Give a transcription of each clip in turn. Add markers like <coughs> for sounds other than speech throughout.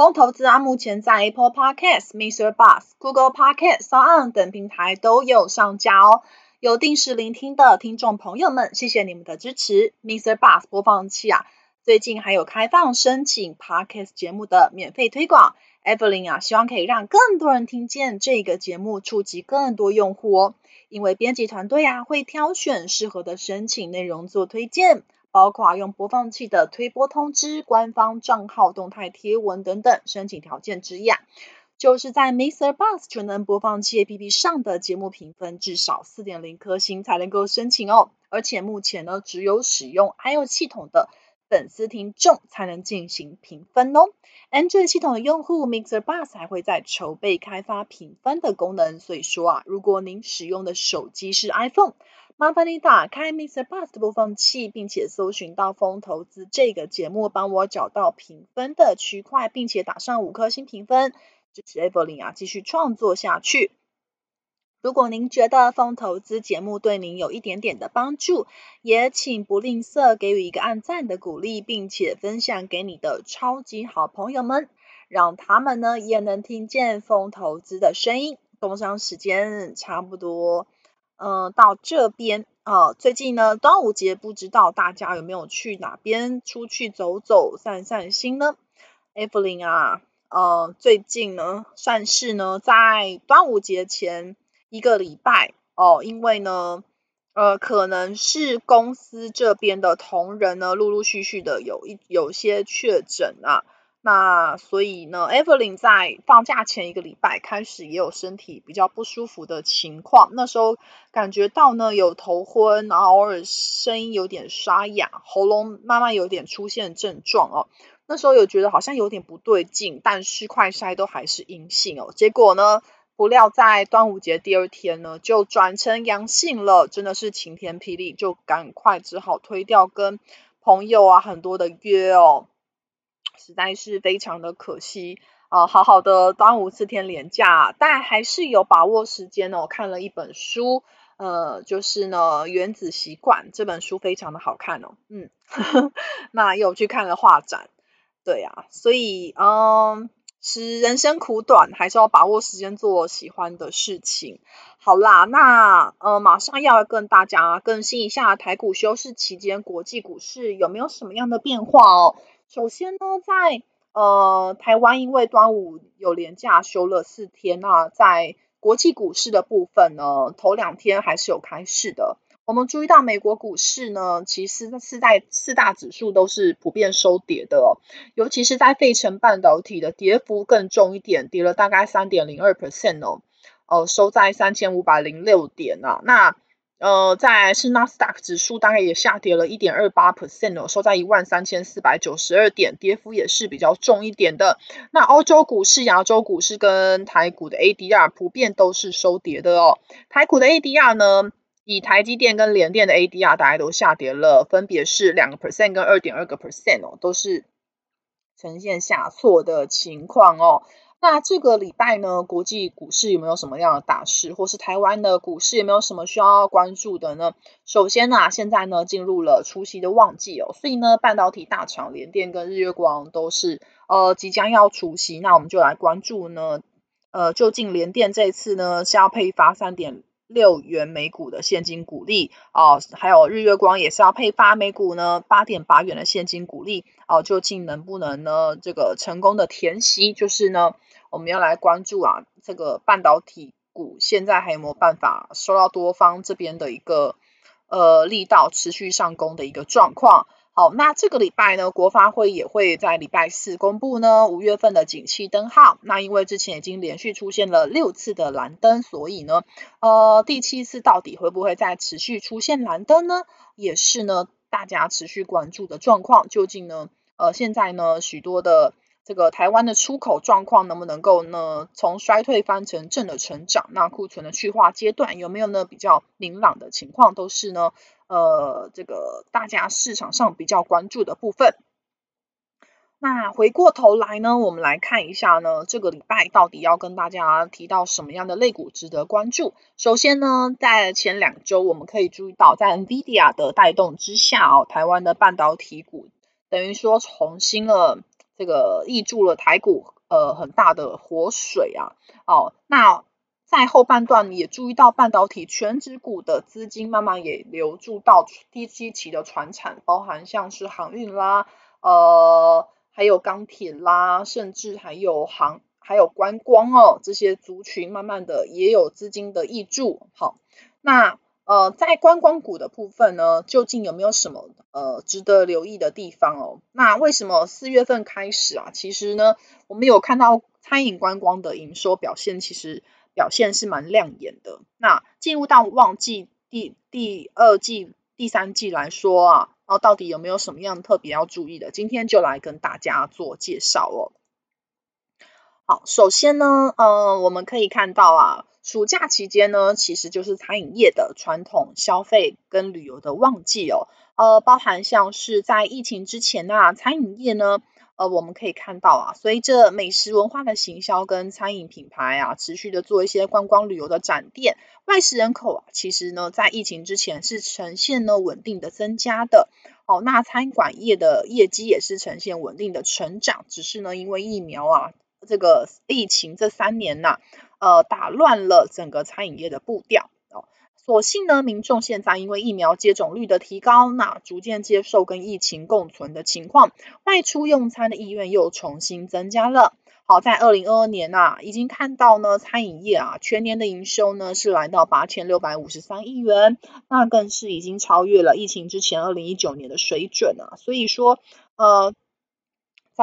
疯投资啊，目前在 Apple Podcast、Mr. Bus、Google Podcast、SoundOn 等平台都有上架哦。有定时聆听的听众朋友们，谢谢你们的支持。Mr. Bus 播放器啊，最近还有开放申请 Podcast 节目的免费推广。Evelyn 啊，希望可以让更多人听见这个节目，触及更多用户哦。因为编辑团队啊，会挑选适合的申请内容做推荐。包括用播放器的推播通知、官方账号动态贴文等等申请条件之一啊，就是在 Mr. Bus 全能播放器 APP 上的节目评分至少四点零颗星才能够申请哦。而且目前呢，只有使用 iOS 系统的粉丝听众才能进行评分哦。Android 系统的用户 Mr. Bus 还会在筹备开发评分的功能，所以说啊，如果您使用的手机是 iPhone。麻烦你打开 Mr. Bus 的播放器，并且搜寻到《风投资》这个节目，帮我找到评分的区块，并且打上五颗星评分，支持 Evelyn 啊继续创作下去。如果您觉得《风投资》节目对您有一点点的帮助，也请不吝啬给予一个按赞的鼓励，并且分享给你的超级好朋友们，让他们呢也能听见《风投资》的声音。工商时间差不多。嗯，到这边啊，最近呢，端午节不知道大家有没有去哪边出去走走、散散心呢？Evelyn 啊，呃，最近呢，算是呢，在端午节前一个礼拜哦，因为呢，呃，可能是公司这边的同仁呢，陆陆续续的有一有些确诊啊。那所以呢，Evelyn 在放假前一个礼拜开始也有身体比较不舒服的情况。那时候感觉到呢有头昏，然后偶尔声音有点沙哑，喉咙慢慢有点出现症状哦。那时候有觉得好像有点不对劲，但是快筛都还是阴性哦。结果呢，不料在端午节第二天呢就转成阳性了，真的是晴天霹雳，就赶快只好推掉跟朋友啊很多的约哦。实在是非常的可惜啊！好好的端午四天连假，但还是有把握时间哦。看了一本书，呃，就是呢《原子习惯》这本书非常的好看哦。嗯，<laughs> 那又去看了画展，对呀、啊，所以嗯，是人生苦短，还是要把握时间做喜欢的事情。好啦，那呃，马上要跟大家更新一下台股休市期间国际股市有没有什么样的变化哦。首先呢，在呃台湾，因为端午有连假休了四天，那在国际股市的部分呢，头两天还是有开市的。我们注意到美国股市呢，其实是在四大指数都是普遍收跌的哦，尤其是在费城半导体的跌幅更重一点，跌了大概三点零二 percent 哦，呃，收在三千五百零六点啊，那。呃，在是纳斯达克指数大概也下跌了一点二八 percent 哦，收在一万三千四百九十二点，跌幅也是比较重一点的。那欧洲股市、亚洲股市跟台股的 ADR 普遍都是收跌的哦。台股的 ADR 呢，以台积电跟联电的 ADR 大概都下跌了，分别是两个 percent 跟二点二个 percent 哦，都是呈现下挫的情况哦。那这个礼拜呢，国际股市有没有什么样的大事，或是台湾的股市有没有什么需要关注的呢？首先呢、啊，现在呢进入了除夕的旺季哦，所以呢，半导体大厂联电跟日月光都是呃即将要除夕，那我们就来关注呢，呃，究竟联电这次呢是要配发三点六元每股的现金股利啊、呃，还有日月光也是要配发每股呢八点八元的现金股利啊、呃，究竟能不能呢这个成功的填息？就是呢，我们要来关注啊，这个半导体股现在还有没有办法受到多方这边的一个呃力道持续上攻的一个状况？好，那这个礼拜呢，国发会也会在礼拜四公布呢五月份的景气灯号。那因为之前已经连续出现了六次的蓝灯，所以呢，呃，第七次到底会不会再持续出现蓝灯呢？也是呢，大家持续关注的状况。究竟呢，呃，现在呢，许多的这个台湾的出口状况能不能够呢从衰退翻成正的成长？那库存的去化阶段有没有呢比较明朗的情况？都是呢呃这个大家市场上比较关注的部分。那回过头来呢，我们来看一下呢这个礼拜到底要跟大家提到什么样的类股值得关注？首先呢，在前两周我们可以注意到，在 NVIDIA 的带动之下哦，台湾的半导体股等于说重新了。这个挹注了台股呃很大的活水啊，哦，那在后半段也注意到半导体全指股的资金慢慢也流注到低基期的传产，包含像是航运啦，呃，还有钢铁啦，甚至还有航还有观光哦，这些族群慢慢的也有资金的挹注，好，那。呃，在观光股的部分呢，究竟有没有什么呃值得留意的地方哦？那为什么四月份开始啊？其实呢，我们有看到餐饮观光的营收表现，其实表现是蛮亮眼的。那进入到旺季第第二季、第三季来说啊，然后到底有没有什么样特别要注意的？今天就来跟大家做介绍哦。好，首先呢，呃，我们可以看到啊。暑假期间呢，其实就是餐饮业的传统消费跟旅游的旺季哦。呃，包含像是在疫情之前啊，餐饮业呢，呃，我们可以看到啊，随着美食文化的行销跟餐饮品牌啊，持续的做一些观光旅游的展店，外食人口啊，其实呢，在疫情之前是呈现呢稳定的增加的。哦，那餐馆业的业绩也是呈现稳定的成长，只是呢，因为疫苗啊，这个疫情这三年呐、呃，打乱了整个餐饮业的步调哦。所幸呢，民众现在因为疫苗接种率的提高，那逐渐接受跟疫情共存的情况，外出用餐的意愿又重新增加了。好，在二零二二年呐、已经看到呢，餐饮业啊，全年的营收呢是来到八千六百五十三亿元，那更是已经超越了疫情之前二零一九年的水准啊。所以说，呃。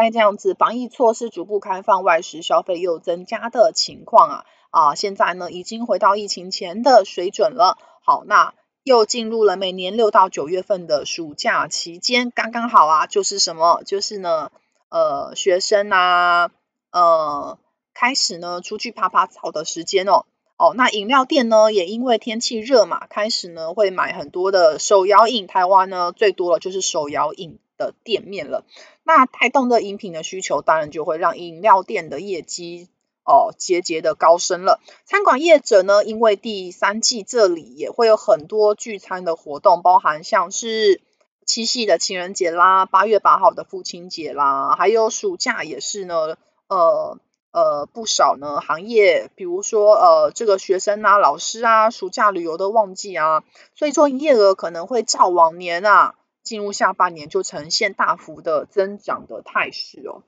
在这样子防疫措施逐步开放，外食消费又增加的情况啊啊，现在呢已经回到疫情前的水准了。好，那又进入了每年六到九月份的暑假期间，刚刚好啊，就是什么？就是呢，呃，学生啊，呃，开始呢出去爬爬草的时间哦。哦，那饮料店呢也因为天气热嘛，开始呢会买很多的手摇饮。台湾呢最多的就是手摇饮的店面了。那带动的饮品的需求，当然就会让饮料店的业绩哦节节的高升了。餐馆业者呢，因为第三季这里也会有很多聚餐的活动，包含像是七夕的情人节啦，八月八号的父亲节啦，还有暑假也是呢，呃呃不少呢行业，比如说呃这个学生啊、老师啊，暑假旅游的旺季啊，所以说营业额可能会照往年啊。进入下半年就呈现大幅的增长的态势哦。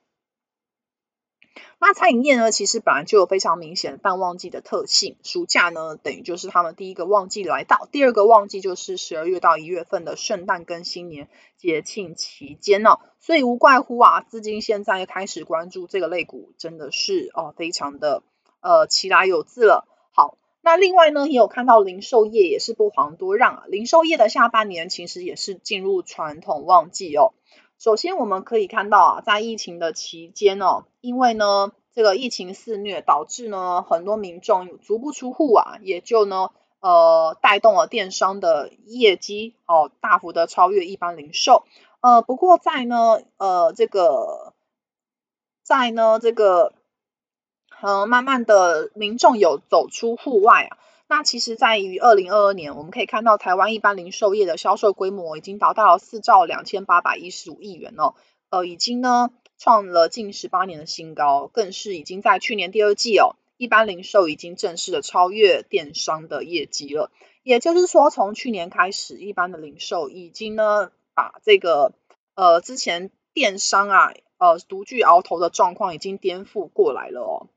那餐饮业呢，其实本来就有非常明显的淡旺季的特性，暑假呢等于就是他们第一个旺季来到，第二个旺季就是十二月到一月份的圣诞跟新年节庆期间呢，所以无怪乎啊，资金现在开始关注这个类股，真的是哦非常的呃其来有自了。好。那另外呢，也有看到零售业也是不遑多让啊。零售业的下半年其实也是进入传统旺季哦。首先我们可以看到啊，在疫情的期间哦，因为呢这个疫情肆虐，导致呢很多民众足不出户啊，也就呢呃带动了电商的业绩哦，大幅的超越一般零售。呃，不过在呢呃这个在呢这个。呃，慢慢的民众有走出户外啊，那其实在于二零二二年，我们可以看到台湾一般零售业的销售规模已经达到四兆两千八百一十五亿元哦，呃，已经呢创了近十八年的新高，更是已经在去年第二季哦，一般零售已经正式的超越电商的业绩了，也就是说，从去年开始，一般的零售已经呢把这个呃之前电商啊呃独具鳌头的状况已经颠覆过来了哦。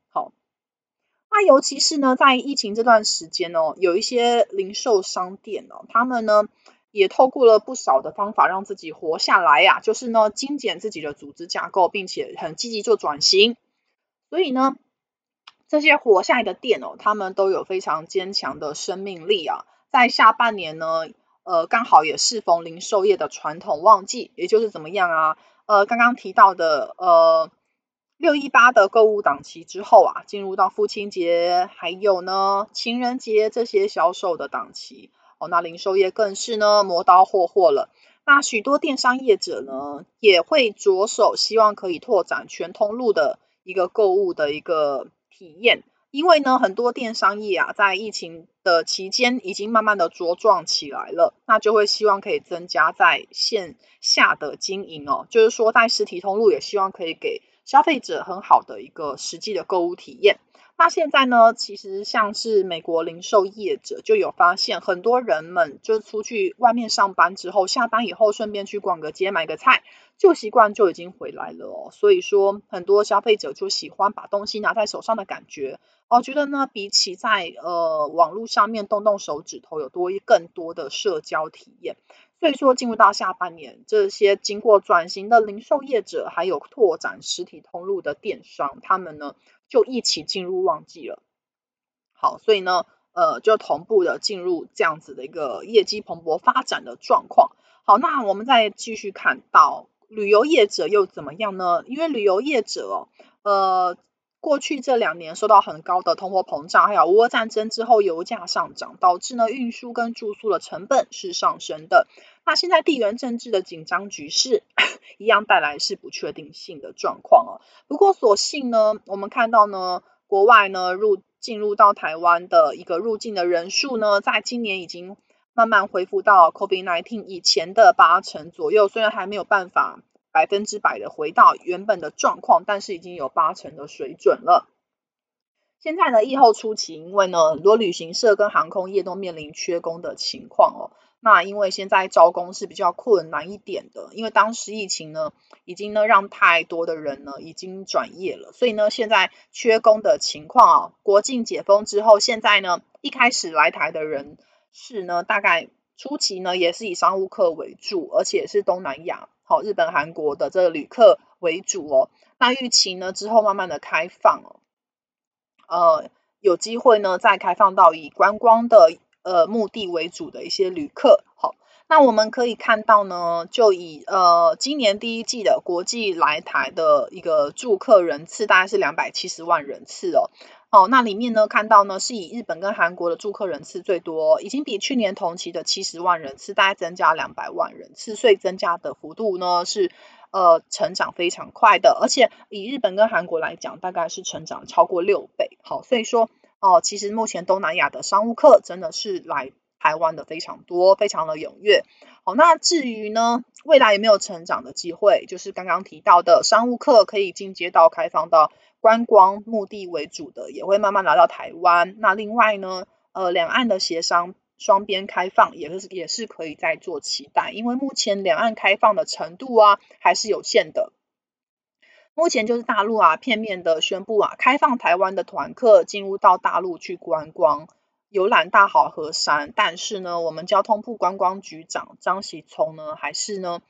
那尤其是呢，在疫情这段时间哦，有一些零售商店哦，他们呢也透过了不少的方法让自己活下来呀，就是呢精简自己的组织架构，并且很积极做转型。所以呢，这些活下来的店哦，他们都有非常坚强的生命力啊。在下半年呢，呃，刚好也适逢零售业的传统旺季，也就是怎么样啊？呃，刚刚提到的呃。六一八的购物档期之后啊，进入到父亲节，还有呢情人节这些销售的档期。哦，那零售业更是呢磨刀霍霍了。那许多电商业者呢，也会着手希望可以拓展全通路的一个购物的一个体验，因为呢，很多电商业啊，在疫情的期间已经慢慢的茁壮起来了，那就会希望可以增加在线下的经营哦，就是说在实体通路也希望可以给消费者很好的一个实际的购物体验。那现在呢，其实像是美国零售业者就有发现，很多人们就出去外面上班之后，下班以后顺便去逛个街买个菜，旧习惯就已经回来了哦。所以说，很多消费者就喜欢把东西拿在手上的感觉哦，觉得呢，比起在呃网络上面动动手指头，有多更多的社交体验。所以说，进入到下半年，这些经过转型的零售业者，还有拓展实体通路的电商，他们呢就一起进入旺季了。好，所以呢，呃，就同步的进入这样子的一个业绩蓬勃发展的状况。好，那我们再继续看到旅游业者又怎么样呢？因为旅游业者，呃。过去这两年受到很高的通货膨胀，还有俄乌战争之后油价上涨，导致呢运输跟住宿的成本是上升的。那现在地缘政治的紧张局势 <coughs> 一样带来是不确定性的状况哦。不过所幸呢，我们看到呢，国外呢入进入到台湾的一个入境的人数呢，在今年已经慢慢恢复到 COVID-19 以前的八成左右，虽然还没有办法。百分之百的回到原本的状况，但是已经有八成的水准了。现在呢，疫后初期，因为呢，很多旅行社跟航空业都面临缺工的情况哦。那因为现在招工是比较困难一点的，因为当时疫情呢，已经呢让太多的人呢已经转业了，所以呢，现在缺工的情况啊，国境解封之后，现在呢，一开始来台的人是呢，大概初期呢也是以商务客为主，而且是东南亚。好，日本、韩国的这个旅客为主哦。那预期呢之后慢慢的开放哦，呃，有机会呢再开放到以观光的呃目的为主的一些旅客。好，那我们可以看到呢，就以呃今年第一季的国际来台的一个住客人次，大概是两百七十万人次哦。哦，那里面呢，看到呢，是以日本跟韩国的住客人次最多，已经比去年同期的七十万人次，大概增加两百万人次，所以增加的幅度呢是呃成长非常快的，而且以日本跟韩国来讲，大概是成长超过六倍。好，所以说哦，其实目前东南亚的商务客真的是来台湾的非常多，非常的踊跃。好，那至于呢，未来有没有成长的机会，就是刚刚提到的商务客可以进阶到开放到。观光目的为主的也会慢慢来到台湾。那另外呢，呃，两岸的协商双边开放也是也是可以再做期待，因为目前两岸开放的程度啊还是有限的。目前就是大陆啊片面的宣布啊开放台湾的团客进入到大陆去观光游览大好河山，但是呢，我们交通部观光局长张锡聪呢还是呢。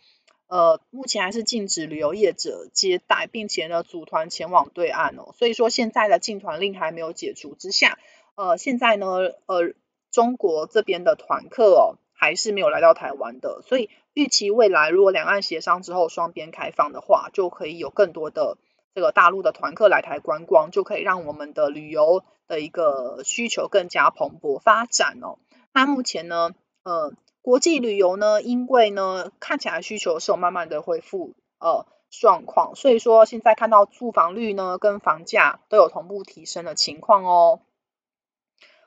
呃，目前还是禁止旅游业者接待，并且呢，组团前往对岸哦。所以说，现在的禁团令还没有解除之下，呃，现在呢，呃，中国这边的团客哦，还是没有来到台湾的。所以，预期未来如果两岸协商之后双边开放的话，就可以有更多的这个大陆的团客来台观光，就可以让我们的旅游的一个需求更加蓬勃发展哦。那目前呢，呃。国际旅游呢，因为呢看起来需求是有慢慢的恢复呃状况，所以说现在看到住房率呢跟房价都有同步提升的情况哦。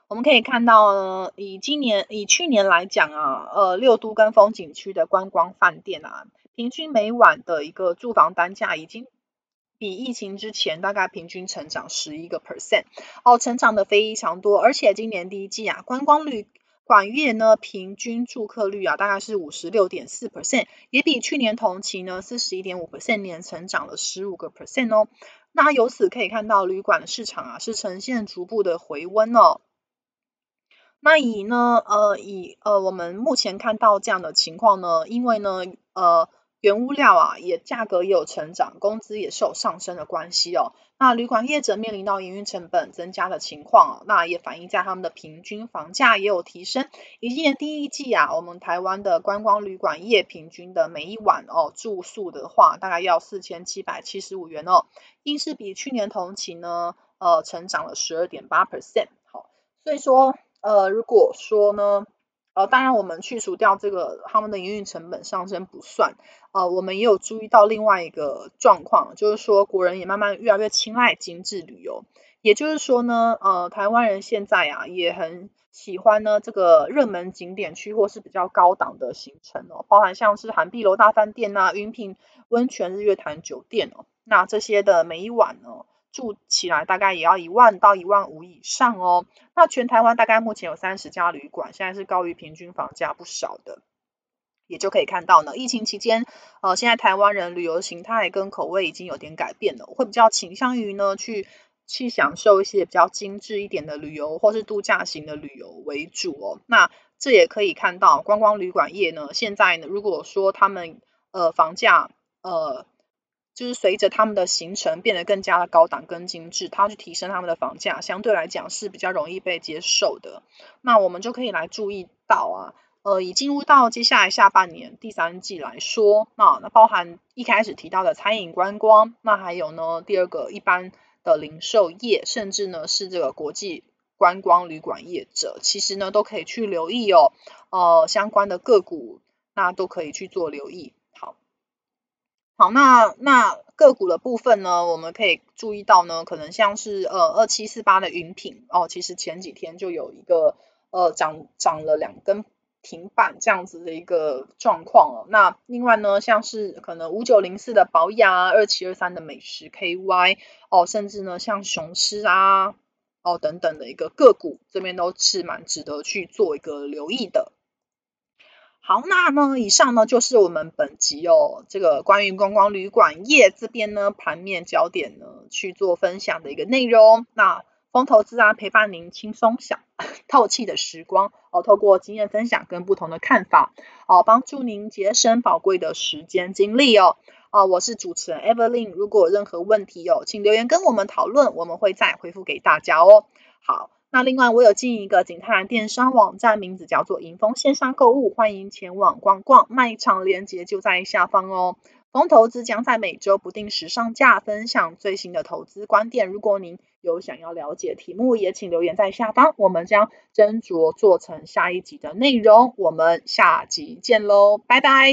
我们可以看到呢，以今年以去年来讲啊，呃六都跟风景区的观光饭店啊，平均每晚的一个住房单价已经比疫情之前大概平均成长十一个 percent 哦，成长的非常多，而且今年第一季啊观光旅馆业呢，平均住客率啊，大概是五十六点四 percent，也比去年同期呢四十一点五 percent 年成长了十五个 percent 哦。那由此可以看到，旅馆的市场啊是呈现逐步的回温哦。那以呢，呃，以呃我们目前看到这样的情况呢，因为呢，呃，原物料啊，也价格也有成长，工资也是有上升的关系哦。那旅馆业者面临到营运成本增加的情况哦，那也反映在他们的平均房价也有提升。以今年第一季啊，我们台湾的观光旅馆业平均的每一晚哦住宿的话，大概要四千七百七十五元哦，应是比去年同期呢，呃，成长了十二点八 percent。好，所以说，呃，如果说呢。呃，当然，我们去除掉这个他们的营运成本上升不算，呃，我们也有注意到另外一个状况，就是说国人也慢慢越来越青睐精致旅游，也就是说呢，呃，台湾人现在啊也很喜欢呢这个热门景点区或是比较高档的行程哦，包含像是涵碧楼大饭店呐、云品温泉日月潭酒店哦，那这些的每一晚呢。住起来大概也要一万到一万五以上哦。那全台湾大概目前有三十家旅馆，现在是高于平均房价不少的，也就可以看到呢。疫情期间，呃，现在台湾人旅游形态跟口味已经有点改变了，会比较倾向于呢去去享受一些比较精致一点的旅游，或是度假型的旅游为主哦。那这也可以看到观光旅馆业呢，现在呢，如果说他们呃房价呃。就是随着他们的行程变得更加的高档跟精致，它去提升他们的房价，相对来讲是比较容易被接受的。那我们就可以来注意到啊，呃，已进入到接下来下半年第三季来说，那那包含一开始提到的餐饮观光，那还有呢第二个一般的零售业，甚至呢是这个国际观光旅馆业者，其实呢都可以去留意哦，呃，相关的个股，那都可以去做留意。好，那那个股的部分呢，我们可以注意到呢，可能像是呃二七四八的云品哦，其实前几天就有一个呃涨涨了两根停板这样子的一个状况了。那另外呢，像是可能五九零四的宝雅，二七二三的美食 KY 哦，甚至呢像雄狮啊哦等等的一个个股，这边都是蛮值得去做一个留意的。好，那呢，以上呢就是我们本集哦，这个关于观光旅馆业这边呢盘面焦点呢去做分享的一个内容。那风投资啊，陪伴您轻松享透气的时光哦，透过经验分享跟不同的看法哦，帮助您节省宝贵的时间精力哦。哦，我是主持人 Evelyn，如果有任何问题哦，请留言跟我们讨论，我们会再回复给大家哦。好。那另外，我有经营一个景泰蓝电商网站，名字叫做莹丰线上购物，欢迎前往逛逛，卖场链接就在下方哦。风投资将在每周不定时上架，分享最新的投资观点。如果您有想要了解题目，也请留言在下方，我们将斟酌做成下一集的内容。我们下集见喽，拜拜。